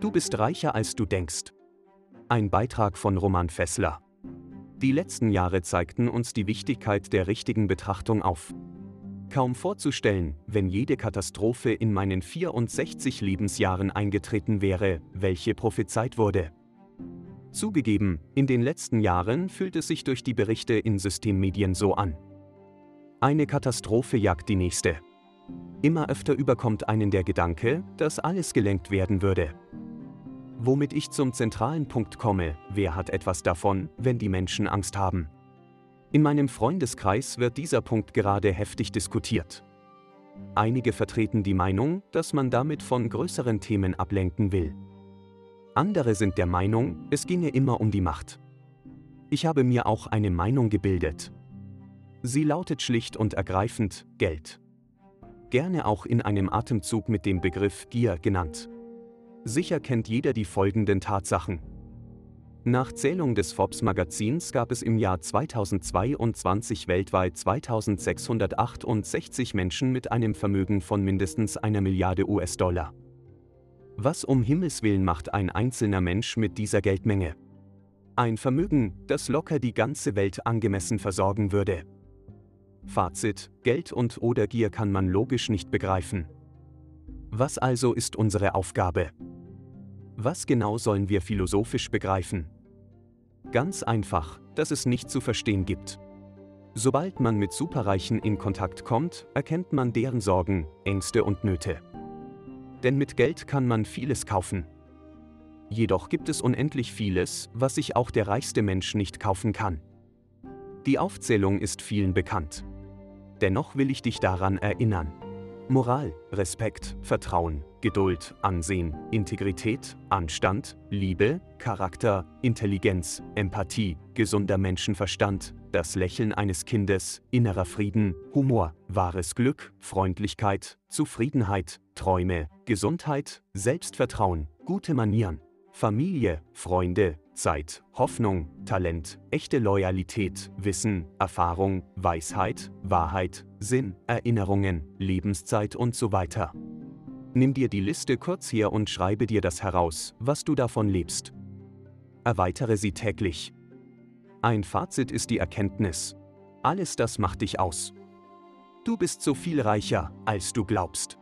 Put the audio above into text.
Du bist reicher als du denkst. Ein Beitrag von Roman Fessler. Die letzten Jahre zeigten uns die Wichtigkeit der richtigen Betrachtung auf. Kaum vorzustellen, wenn jede Katastrophe in meinen 64 Lebensjahren eingetreten wäre, welche prophezeit wurde. Zugegeben, in den letzten Jahren fühlt es sich durch die Berichte in Systemmedien so an. Eine Katastrophe jagt die nächste. Immer öfter überkommt einen der Gedanke, dass alles gelenkt werden würde. Womit ich zum zentralen Punkt komme, wer hat etwas davon, wenn die Menschen Angst haben? In meinem Freundeskreis wird dieser Punkt gerade heftig diskutiert. Einige vertreten die Meinung, dass man damit von größeren Themen ablenken will. Andere sind der Meinung, es ginge immer um die Macht. Ich habe mir auch eine Meinung gebildet. Sie lautet schlicht und ergreifend Geld. Gerne auch in einem Atemzug mit dem Begriff Gier genannt. Sicher kennt jeder die folgenden Tatsachen. Nach Zählung des Forbes-Magazins gab es im Jahr 2022 weltweit 2668 Menschen mit einem Vermögen von mindestens einer Milliarde US-Dollar. Was um Himmels willen macht ein einzelner Mensch mit dieser Geldmenge? Ein Vermögen, das locker die ganze Welt angemessen versorgen würde. Fazit, Geld und oder Gier kann man logisch nicht begreifen. Was also ist unsere Aufgabe? Was genau sollen wir philosophisch begreifen? Ganz einfach, dass es nicht zu verstehen gibt. Sobald man mit Superreichen in Kontakt kommt, erkennt man deren Sorgen, Ängste und Nöte. Denn mit Geld kann man vieles kaufen. Jedoch gibt es unendlich vieles, was sich auch der reichste Mensch nicht kaufen kann. Die Aufzählung ist vielen bekannt. Dennoch will ich dich daran erinnern. Moral, Respekt, Vertrauen, Geduld, Ansehen, Integrität, Anstand, Liebe, Charakter, Intelligenz, Empathie, gesunder Menschenverstand, das Lächeln eines Kindes, innerer Frieden, Humor, wahres Glück, Freundlichkeit, Zufriedenheit, Träume, Gesundheit, Selbstvertrauen, gute Manieren, Familie, Freunde, Zeit, Hoffnung, Talent, echte Loyalität, Wissen, Erfahrung, Weisheit, Wahrheit, Sinn, Erinnerungen, Lebenszeit und so weiter. Nimm dir die Liste kurz her und schreibe dir das heraus, was du davon lebst. Erweitere sie täglich. Ein Fazit ist die Erkenntnis. Alles das macht dich aus. Du bist so viel reicher, als du glaubst.